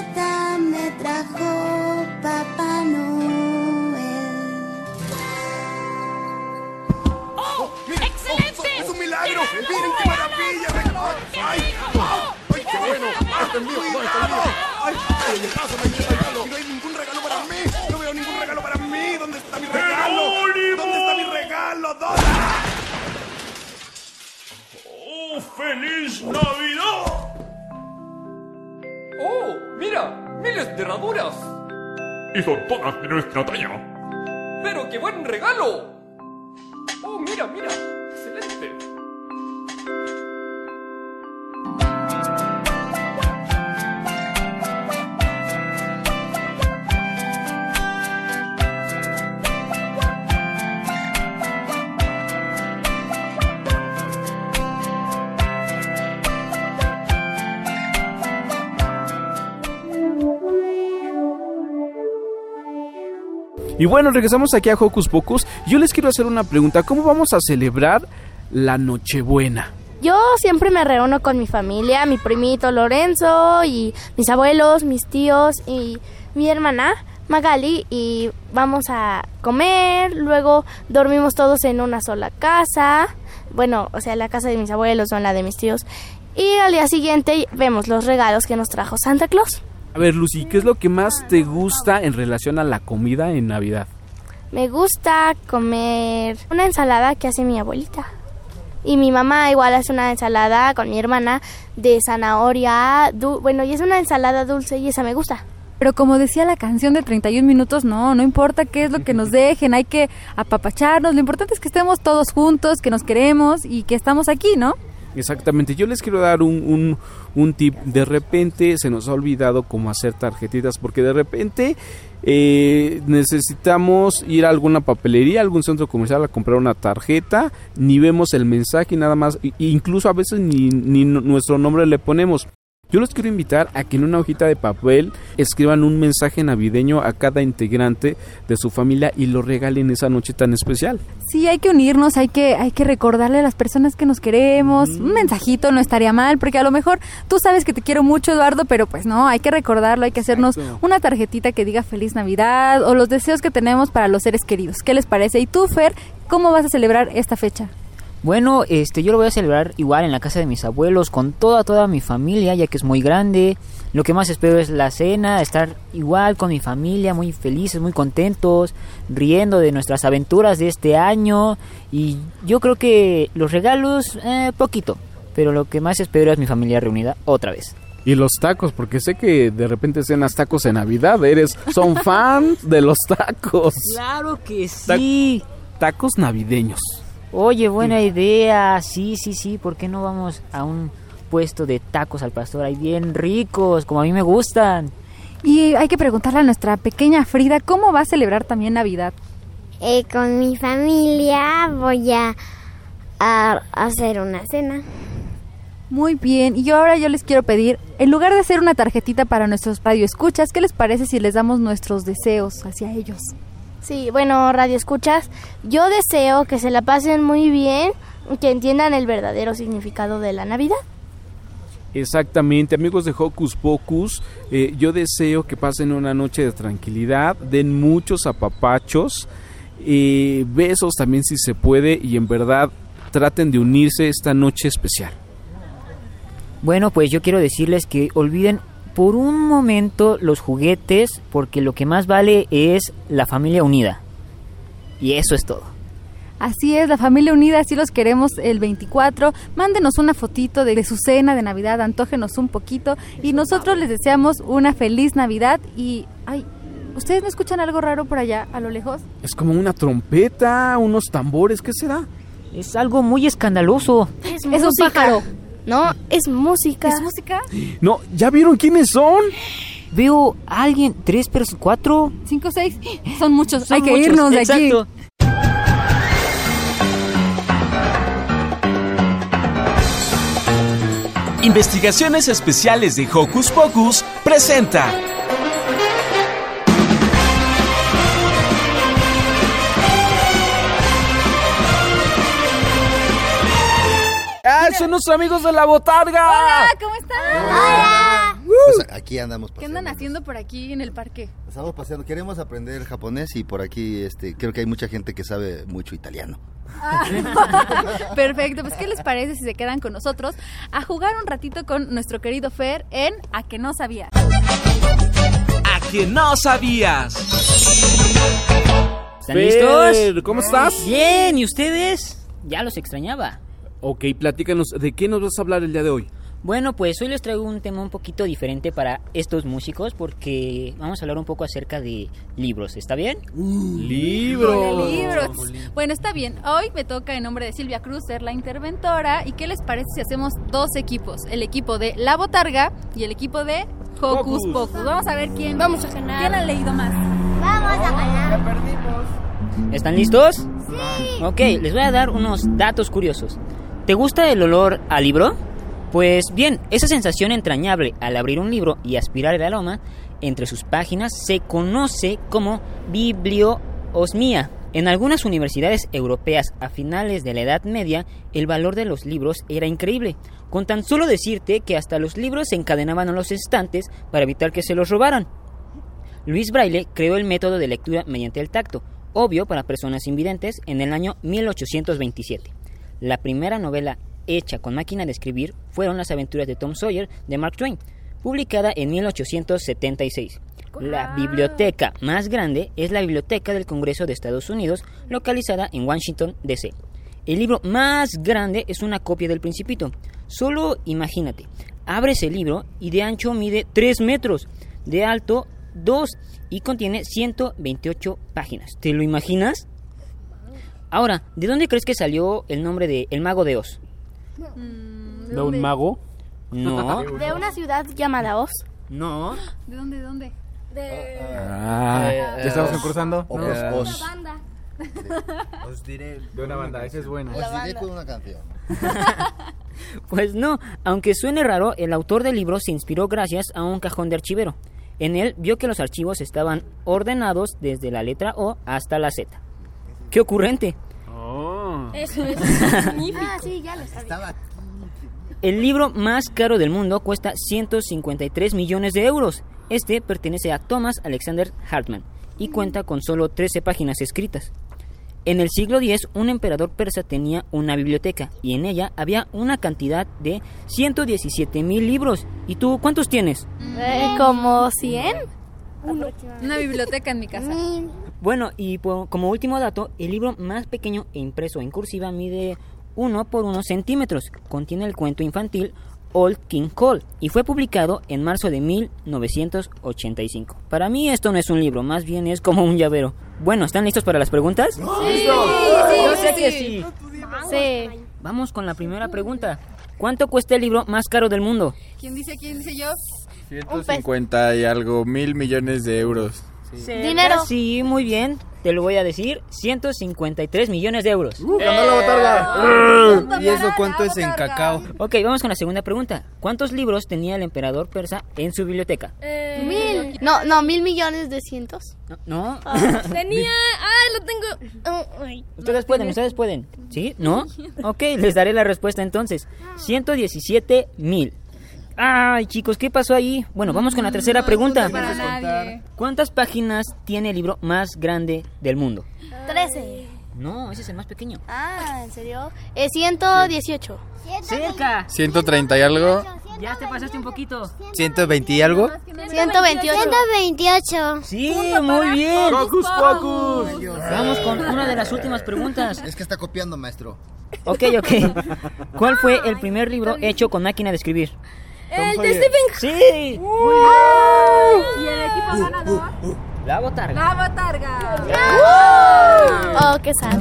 Speaker 11: milagro! ¡Miren qué maravilla! ¡Ay! ¡Ay, qué bueno! ¡Este es mío! ¿Dónde está el mío? ¡Ay! ¡Ay, pásame el regalo! ¡Y no hay ningún regalo para mí! ¡No veo ningún regalo para mí! ¿Dónde está mi regalo? ¿Dónde está mi regalo? ¿Dónde?
Speaker 15: ¡Oh, feliz Navidad! ¡Oh, mira! ¡Miles de herraduras!
Speaker 11: Y son todas de nuestra talla.
Speaker 15: ¡Pero qué buen regalo! ¡Oh, mira, mira!
Speaker 4: Y bueno, regresamos aquí a Hocus Pocus. Yo les quiero hacer una pregunta. ¿Cómo vamos a celebrar la Nochebuena?
Speaker 5: Yo siempre me reúno con mi familia, mi primito Lorenzo y mis abuelos, mis tíos y mi hermana Magali y vamos a comer, luego dormimos todos en una sola casa, bueno, o sea, la casa de mis abuelos o en la de mis tíos y al día siguiente vemos los regalos que nos trajo Santa Claus.
Speaker 4: A ver, Lucy, ¿qué es lo que más te gusta en relación a la comida en Navidad?
Speaker 5: Me gusta comer una ensalada que hace mi abuelita. Y mi mamá igual hace una ensalada con mi hermana de zanahoria. bueno, y es una ensalada dulce y esa me gusta.
Speaker 3: Pero como decía la canción de 31 minutos, no, no importa qué es lo que nos dejen, hay que apapacharnos, lo importante es que estemos todos juntos, que nos queremos y que estamos aquí, ¿no?
Speaker 4: Exactamente, yo les quiero dar un, un, un tip. De repente se nos ha olvidado cómo hacer tarjetitas, porque de repente eh, necesitamos ir a alguna papelería, algún centro comercial a comprar una tarjeta, ni vemos el mensaje y nada más, e incluso a veces ni, ni nu- nuestro nombre le ponemos. Yo los quiero invitar a que en una hojita de papel escriban un mensaje navideño a cada integrante de su familia y lo regalen esa noche tan especial.
Speaker 3: Sí, hay que unirnos, hay que, hay que recordarle a las personas que nos queremos. Un mensajito no estaría mal, porque a lo mejor tú sabes que te quiero mucho, Eduardo, pero pues no, hay que recordarlo, hay que hacernos
Speaker 4: Exacto.
Speaker 3: una tarjetita que diga Feliz Navidad o los deseos que tenemos para los seres queridos. ¿Qué les parece? Y tú, Fer, ¿cómo vas a celebrar esta fecha?
Speaker 16: Bueno, este, yo lo voy a celebrar igual en la casa de mis abuelos, con toda, toda mi familia, ya que es muy grande. Lo que más espero es la cena, estar igual con mi familia, muy felices, muy contentos, riendo de nuestras aventuras de este año. Y yo creo que los regalos, eh, poquito, pero lo que más espero es mi familia reunida otra vez.
Speaker 4: Y los tacos, porque sé que de repente cenas tacos en Navidad, eres, son fans de los tacos.
Speaker 16: Claro que sí.
Speaker 4: tacos navideños.
Speaker 16: Oye, buena idea. Sí, sí, sí. ¿Por qué no vamos a un puesto de tacos al pastor? Ahí bien ricos, como a mí me gustan.
Speaker 3: Y hay que preguntarle a nuestra pequeña Frida cómo va a celebrar también Navidad.
Speaker 10: Eh, con mi familia voy a, a hacer una cena.
Speaker 3: Muy bien, y yo ahora yo les quiero pedir, en lugar de hacer una tarjetita para nuestros radioescuchas, ¿qué les parece si les damos nuestros deseos hacia ellos?
Speaker 5: Sí, bueno, radio escuchas, yo deseo que se la pasen muy bien, que entiendan el verdadero significado de la Navidad.
Speaker 4: Exactamente, amigos de Hocus Pocus, eh, yo deseo que pasen una noche de tranquilidad, den muchos apapachos, eh, besos también si se puede y en verdad traten de unirse esta noche especial.
Speaker 16: Bueno, pues yo quiero decirles que olviden por un momento los juguetes porque lo que más vale es la familia unida. Y eso es todo.
Speaker 3: Así es, la familia unida, así los queremos el 24. Mándenos una fotito de, de su cena de Navidad, antógenos un poquito y nosotros les deseamos una feliz Navidad y... Ay, ¿ustedes no escuchan algo raro por allá, a lo lejos?
Speaker 4: Es como una trompeta, unos tambores, ¿qué será?
Speaker 16: Es algo muy escandaloso.
Speaker 5: Es,
Speaker 3: Es un pájaro.
Speaker 5: No, es música.
Speaker 3: ¿Es música?
Speaker 4: No, ¿ya vieron quiénes son?
Speaker 16: Veo a alguien, tres personas, cuatro.
Speaker 3: ¿Cinco, seis? Son muchos,
Speaker 16: Son
Speaker 3: hay que
Speaker 16: muchos,
Speaker 3: irnos de
Speaker 16: exacto.
Speaker 3: aquí.
Speaker 1: Investigaciones Especiales de Hocus Pocus presenta.
Speaker 4: ¡Ah, son nuestros amigos de la botarga!
Speaker 3: Hola, ¿cómo están?
Speaker 17: Pues aquí andamos
Speaker 3: ¿Qué
Speaker 17: paseando.
Speaker 3: andan haciendo por aquí en el parque?
Speaker 17: Estamos paseando. Queremos aprender japonés y por aquí este, creo que hay mucha gente que sabe mucho italiano.
Speaker 3: Perfecto, pues ¿qué les parece si se quedan con nosotros a jugar un ratito con nuestro querido Fer en A que no sabía?
Speaker 1: A que no sabías.
Speaker 16: ¿Están
Speaker 4: Fer,
Speaker 16: listos?
Speaker 4: ¿cómo estás?
Speaker 16: Bien, ¿y ustedes? Ya los extrañaba.
Speaker 4: Ok, platícanos, ¿de qué nos vas a hablar el día de hoy?
Speaker 16: Bueno, pues hoy les traigo un tema un poquito diferente para estos músicos porque vamos a hablar un poco acerca de libros, ¿está bien?
Speaker 4: ¡Libros!
Speaker 3: De libros. Bueno, está bien. Hoy me toca en nombre de Silvia Cruz ser la interventora. ¿Y qué les parece si hacemos dos equipos? El equipo de La Botarga y el equipo de Hocus
Speaker 4: Pocus.
Speaker 3: Vamos a ver quién.
Speaker 5: Vamos a ganar.
Speaker 3: ¿Quién ha leído más?
Speaker 10: Vamos a ganar.
Speaker 16: ¿Están listos? Sí. Ok, les voy a dar unos datos curiosos. ¿Te gusta el olor al libro? Pues bien, esa sensación entrañable al abrir un libro y aspirar el aroma entre sus páginas se conoce como bibliosmia. En algunas universidades europeas a finales de la Edad Media, el valor de los libros era increíble. Con tan solo decirte que hasta los libros se encadenaban a los estantes para evitar que se los robaran. Luis Braille creó el método de lectura mediante el tacto, obvio para personas invidentes, en el año 1827. La primera novela hecha con máquina de escribir fueron Las aventuras de Tom Sawyer de Mark Twain, publicada en 1876. La biblioteca más grande es la Biblioteca del Congreso de Estados Unidos, localizada en Washington, D.C. El libro más grande es una copia del Principito. Solo imagínate, abres el libro y de ancho mide 3 metros, de alto 2 y contiene 128 páginas. ¿Te lo imaginas? Ahora, ¿de dónde crees que salió el nombre de El Mago de Oz?
Speaker 4: ¿De un mago?
Speaker 16: No,
Speaker 5: De una ciudad llamada Oz.
Speaker 16: no.
Speaker 3: ¿De dónde? ¿De dónde?
Speaker 18: Ah, ¿ya estamos concursando?
Speaker 17: Os,
Speaker 18: No.
Speaker 17: os,
Speaker 18: Os diré de una banda, esa es buena.
Speaker 17: os diré con una canción.
Speaker 16: Pues no, aunque suene raro, el autor del libro se inspiró gracias a un cajón de archivero. En él vio que los archivos estaban ordenados desde la letra O hasta la Z. ¡Qué ocurrente!
Speaker 4: Oh.
Speaker 5: Eso es magnífico. Ah, sí, ya lo sabía.
Speaker 16: El libro más caro del mundo cuesta 153 millones de euros. Este pertenece a Thomas Alexander Hartman y cuenta con solo 13 páginas escritas. En el siglo X, un emperador persa tenía una biblioteca y en ella había una cantidad de 117 mil libros. ¿Y tú cuántos tienes?
Speaker 5: Eh, como 100.
Speaker 3: Una biblioteca en mi casa.
Speaker 16: Bueno, y po- como último dato, el libro más pequeño e impreso en cursiva mide 1 por 1 centímetros. Contiene el cuento infantil Old King Cole y fue publicado en marzo de 1985. Para mí esto no es un libro, más bien es como un llavero. Bueno, ¿están listos para las preguntas?
Speaker 5: Sí,
Speaker 16: Yo sé que sí.
Speaker 5: Sí.
Speaker 16: Vamos con la primera pregunta. ¿Cuánto cuesta el libro más caro del mundo?
Speaker 3: ¿Quién dice quién dice yo?
Speaker 18: 150 y algo mil millones de euros.
Speaker 5: Dinero.
Speaker 16: Sí, muy bien. Te lo voy a decir. 153 millones de euros.
Speaker 18: ¡Ganó la botarga!
Speaker 16: ¿Y eso cuánto es en cacao? Ok, vamos con la segunda pregunta. ¿Cuántos libros tenía el emperador persa en su biblioteca?
Speaker 5: Mil. No, no, mil millones de cientos.
Speaker 16: No.
Speaker 5: Ah, tenía. Ah, lo tengo. oh, ay.
Speaker 16: Ustedes pueden, ustedes pueden. ¿Sí? ¿No? Ok, les daré la respuesta entonces. 117 mil. Ay, chicos, ¿qué pasó ahí? Bueno, vamos con la tercera pregunta.
Speaker 5: para nadie.
Speaker 16: ¿Cuántas páginas tiene el libro más grande del mundo?
Speaker 5: Trece.
Speaker 16: No, ese es el más pequeño.
Speaker 5: Ah, ¿en serio? Eh, 118.
Speaker 16: Cerca.
Speaker 18: 130 y algo.
Speaker 16: Ya te pasaste un poquito.
Speaker 18: 120 y algo.
Speaker 5: 128.
Speaker 10: 128.
Speaker 16: Sí, muy bien.
Speaker 17: Focus, focus.
Speaker 16: Vamos con una de las últimas preguntas.
Speaker 17: Es que está copiando, maestro.
Speaker 16: Ok, ok. ¿Cuál fue el primer libro hecho con máquina de escribir?
Speaker 5: El de Stephen.
Speaker 16: Sí.
Speaker 3: ¿Y el equipo ganador?
Speaker 16: La botarga.
Speaker 3: La botarga.
Speaker 5: Oh, qué sad.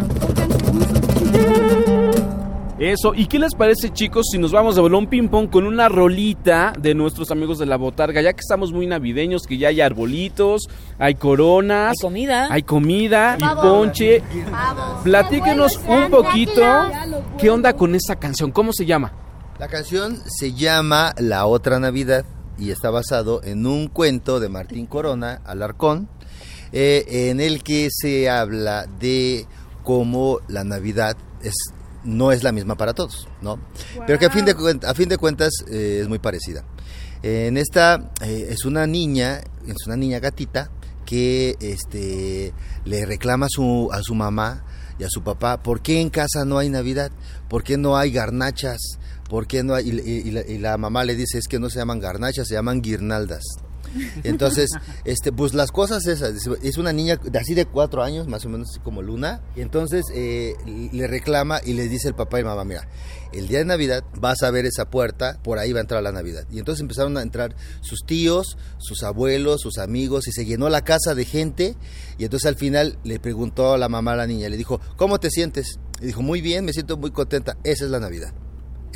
Speaker 4: Eso, ¿y qué les parece chicos si nos vamos a balón ping pong con una rolita de nuestros amigos de la botarga? Ya que estamos muy navideños, que ya hay arbolitos, hay coronas,
Speaker 16: Hay comida.
Speaker 4: hay comida y
Speaker 16: Pavo.
Speaker 4: ponche. Platíquenos un poquito qué onda con esta canción, ¿cómo se llama?
Speaker 17: La canción se llama La Otra Navidad y está basado en un cuento de Martín Corona, Alarcón, eh, en el que se habla de cómo la Navidad es no es la misma para todos, ¿no? Pero que a fin de, cuen- a fin de cuentas eh, es muy parecida. En esta eh, es una niña, es una niña gatita que este le reclama a su, a su mamá y a su papá, ¿por qué en casa no hay Navidad? ¿Por qué no hay garnachas? ¿Por qué no? Y, y- y la, y la mamá le dice, es que no se llaman garnachas, se llaman guirnaldas. Entonces, este, pues las cosas esas, es una niña de así de cuatro años, más o menos así como Luna, y entonces eh, le reclama y le dice el papá y mamá, mira, el día de Navidad vas a ver esa puerta, por ahí va a entrar la Navidad. Y entonces empezaron a entrar sus tíos, sus abuelos, sus amigos, y se llenó la casa de gente, y entonces al final le preguntó a la mamá a la niña, le dijo, ¿cómo te sientes? Y dijo, muy bien, me siento muy contenta, esa es la Navidad.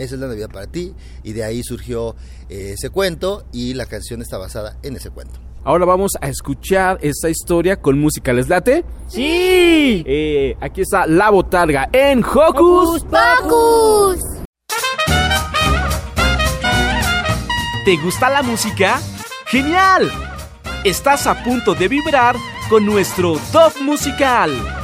Speaker 17: Esa es la Navidad para ti y de ahí surgió eh, ese cuento y la canción está basada en ese cuento.
Speaker 4: Ahora vamos a escuchar esta historia con música, ¿les late?
Speaker 16: ¡Sí!
Speaker 4: Eh, aquí está La Botarga en Hocus
Speaker 5: ¡Pocus!
Speaker 1: ¿Te gusta la música? ¡Genial! Estás a punto de vibrar con nuestro top musical.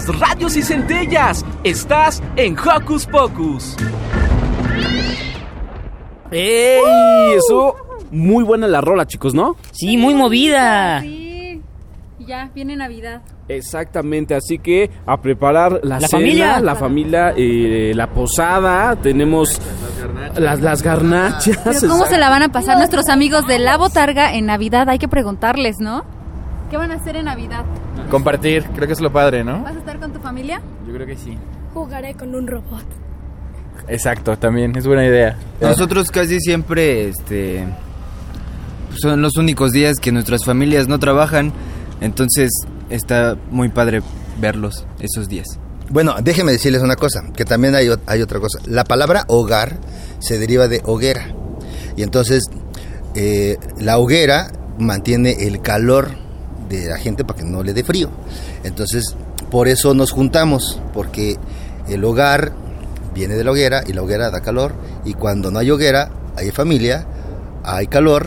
Speaker 1: Chispas, rayos y centellas. Estás en Hocus Pocus.
Speaker 4: ¡Ey! Eso, muy buena la rola, chicos, ¿no?
Speaker 16: Sí, muy movida.
Speaker 3: Sí. Ya, viene Navidad.
Speaker 4: Exactamente, así que a preparar la,
Speaker 16: La
Speaker 4: cena,
Speaker 16: familia.
Speaker 4: la familia, eh, la posada, tenemos las, las garnachas.
Speaker 3: Pero ¿cómo se la van a pasar nuestros amigos de La Botarga en Navidad? Hay que preguntarles, ¿no? ¿Qué van a hacer en Navidad?
Speaker 18: Compartir, creo que es lo padre, ¿no?
Speaker 3: Familia?
Speaker 18: Yo creo que sí.
Speaker 19: Jugaré con un robot.
Speaker 18: Exacto, también, es buena idea.
Speaker 20: Nosotros casi siempre este, son los únicos días que nuestras familias no trabajan, entonces está muy padre verlos esos días.
Speaker 17: Bueno, déjenme decirles una cosa, que también hay, hay otra cosa. La palabra hogar se deriva de hoguera. Y entonces eh, la hoguera mantiene el calor de la gente para que no le dé frío. Entonces, por eso nos juntamos, porque el hogar viene de la hoguera y la hoguera da calor. Y cuando no hay hoguera, hay familia, hay calor,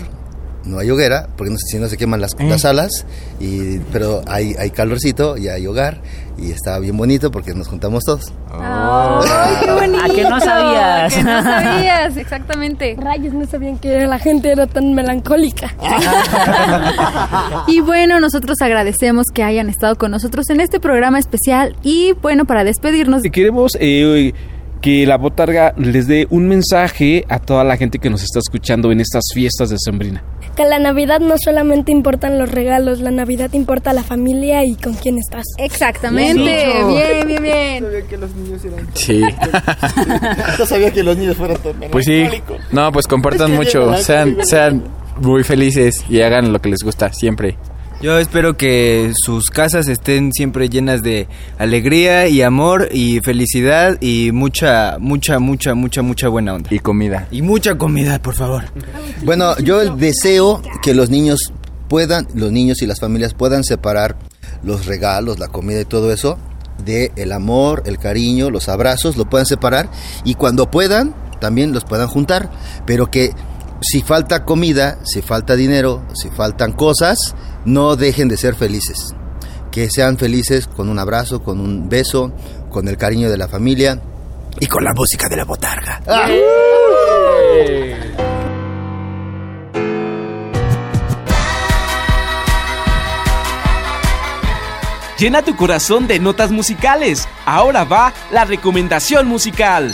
Speaker 17: no hay hoguera, porque no- si no se queman las, las alas, y, pero hay, hay calorcito y hay hogar. Y está bien bonito porque nos juntamos todos.
Speaker 3: ¡Ay, qué bonito!
Speaker 16: ¿A que no sabías?
Speaker 3: Que no sabías, exactamente.
Speaker 19: Rayos, no sabían que la gente era tan melancólica.
Speaker 3: Y bueno, nosotros agradecemos que hayan estado con nosotros en este programa especial. Y bueno, para despedirnos,
Speaker 4: Queremos eh, que la botarga les dé un mensaje a toda la gente que nos está escuchando en estas fiestas de Sembrina.
Speaker 19: Que la Navidad no solamente importan los regalos, la Navidad importa la familia y con quién estás.
Speaker 3: Exactamente, bien, bien, bien.
Speaker 18: Sí.
Speaker 17: No sabía que los niños fueran tan
Speaker 18: Pues sí. No, pues compartan
Speaker 17: Es que
Speaker 18: mucho, sean, sean muy felices y hagan lo que les gusta siempre.
Speaker 20: Yo espero que sus casas estén siempre llenas de alegría y amor y felicidad y mucha, mucha, mucha, mucha, mucha buena onda.
Speaker 18: Y comida.
Speaker 20: Y mucha comida, por favor.
Speaker 17: Bueno, yo deseo que los niños puedan, los niños y las familias puedan separar los regalos, la comida y todo eso de el amor, el cariño, los abrazos, lo puedan separar y cuando puedan también los puedan juntar, pero que si falta comida, si falta dinero, si faltan cosas, no dejen de ser felices. Que sean felices con un abrazo, con un beso, con el cariño de la familia y con la música de la botarga.
Speaker 1: Llena tu corazón de notas musicales. Ahora va la recomendación musical.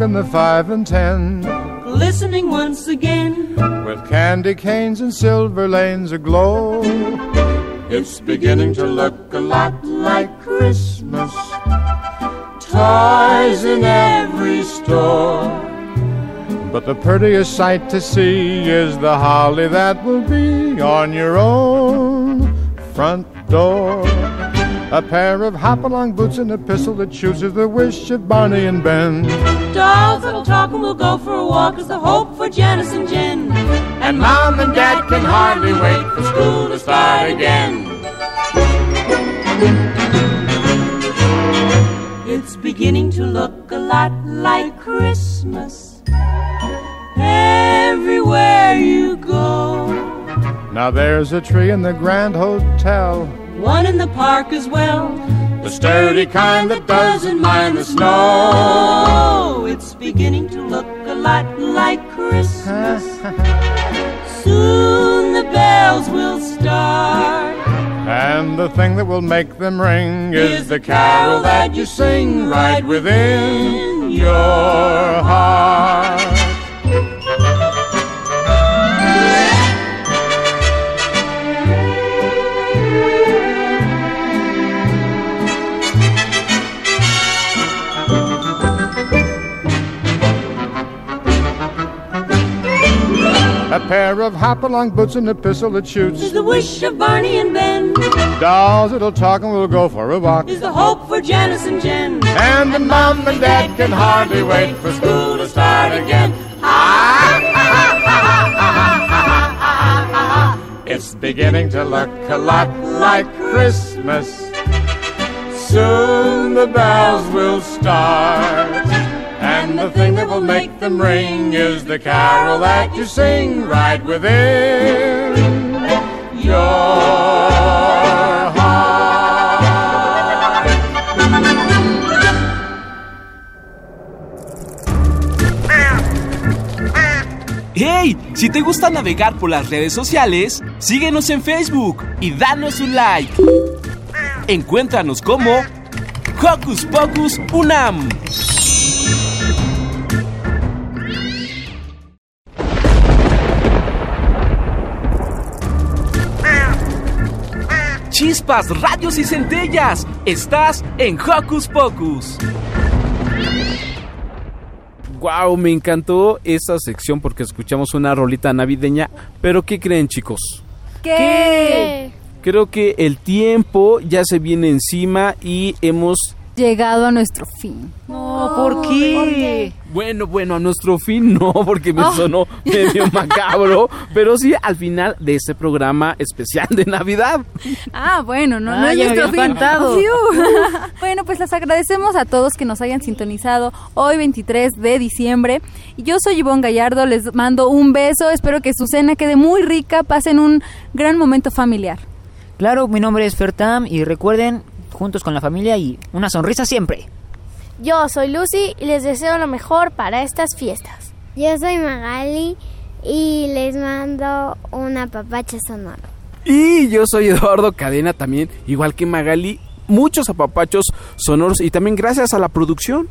Speaker 21: Take a in the five and ten
Speaker 2: Listening once again.
Speaker 21: with candy canes and silver lanes aglow.
Speaker 14: It's beginning to look a lot like Christmas. Toys in every store.
Speaker 21: But the prettiest sight to see is the holly that will be on your own front door. A pair of hop-along boots and a pistol that shoots is the wish of Barney and Ben.
Speaker 2: Dolls that'll talk and we'll go for a walk is the hope for Janice and Jen.
Speaker 14: And Mom and Dad can hardly wait for school to start again.
Speaker 2: It's beginning to look a lot like Christmas everywhere you go.
Speaker 21: Now there's a tree in the Grand Hotel.
Speaker 2: One in the park as well.
Speaker 14: The sturdy kind that doesn't mind the snow.
Speaker 2: It's beginning to look a lot like Christmas. Soon the bells will start.
Speaker 21: And the thing that will make them ring is the carol that you sing right within your heart. Pair of hop-along boots and a pistol that shoots.
Speaker 2: Is the wish of Barney and Ben.
Speaker 21: Dolls that'll talk and we'll go for a walk.
Speaker 2: Is the hope for Janice and Jen.
Speaker 21: And the mom and dad can hardly wait for school to start again. It's beginning to look a lot like Christmas. Soon the bells will start. And the thing that will make them ring is the carol that you sing right within your
Speaker 1: ¡Hey! Si te gusta navegar por las redes sociales, síguenos en Facebook y danos un like. Encuéntranos como Hocus Pocus Unam. Chispas, radios y centellas. Estás en Hocus Pocus.
Speaker 4: Wow, me encantó esta sección porque escuchamos una rolita navideña. Pero ¿qué creen, chicos?
Speaker 3: ¿Qué?
Speaker 4: Creo que el tiempo ya se viene encima y hemos
Speaker 3: Llegado a nuestro fin.
Speaker 16: No, ¿por qué?
Speaker 4: Bueno, bueno, a nuestro fin no, porque me
Speaker 3: Oh.
Speaker 4: sonó medio macabro, pero sí al final de este programa especial de Navidad.
Speaker 3: Ah, bueno, no, no
Speaker 16: Ah,
Speaker 3: es
Speaker 16: ya me
Speaker 3: nuestro fin. Fiu. bueno, pues les agradecemos a todos que nos hayan sintonizado hoy 23 de diciembre. Y Yo soy Ivonne Gallardo, les mando un beso, espero que su cena quede muy rica, pasen un gran momento familiar.
Speaker 16: Claro, mi nombre es Fertam y recuerden, juntos con la familia y una sonrisa siempre.
Speaker 5: Yo soy Lucy y les deseo lo mejor para estas fiestas.
Speaker 10: Yo soy Magali y les mando una papacha sonora.
Speaker 4: Y yo soy Eduardo Cadena también, igual que Magali, muchos apapachos sonoros y también gracias a la producción.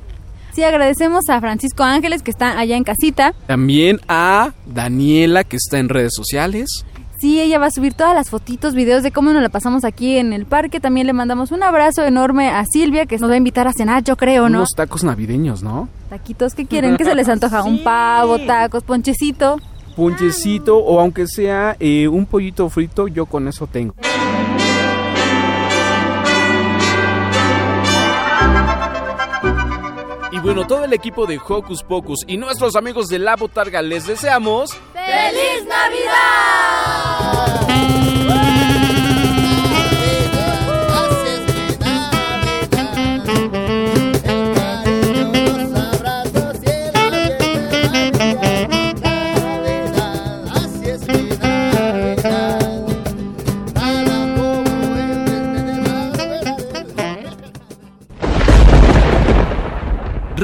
Speaker 3: Sí, agradecemos a Francisco Ángeles que está allá en casita.
Speaker 4: También a Daniela que está en redes sociales.
Speaker 3: Sí, ella va a subir todas las fotitos, videos de cómo nos la pasamos aquí en el parque. También le mandamos un abrazo enorme a Silvia, que nos va a invitar a cenar, yo creo, ¿no?
Speaker 4: Unos tacos navideños, ¿no?
Speaker 3: Taquitos, ¿qué quieren? ¿Qué se les antoja? Un pavo, tacos, ponchecito.
Speaker 4: Ponchecito o aunque sea eh, un pollito frito, yo con eso tengo. Y bueno, todo el equipo de Hocus Pocus y nuestros amigos de La Botarga les deseamos...
Speaker 5: ¡Feliz Navidad!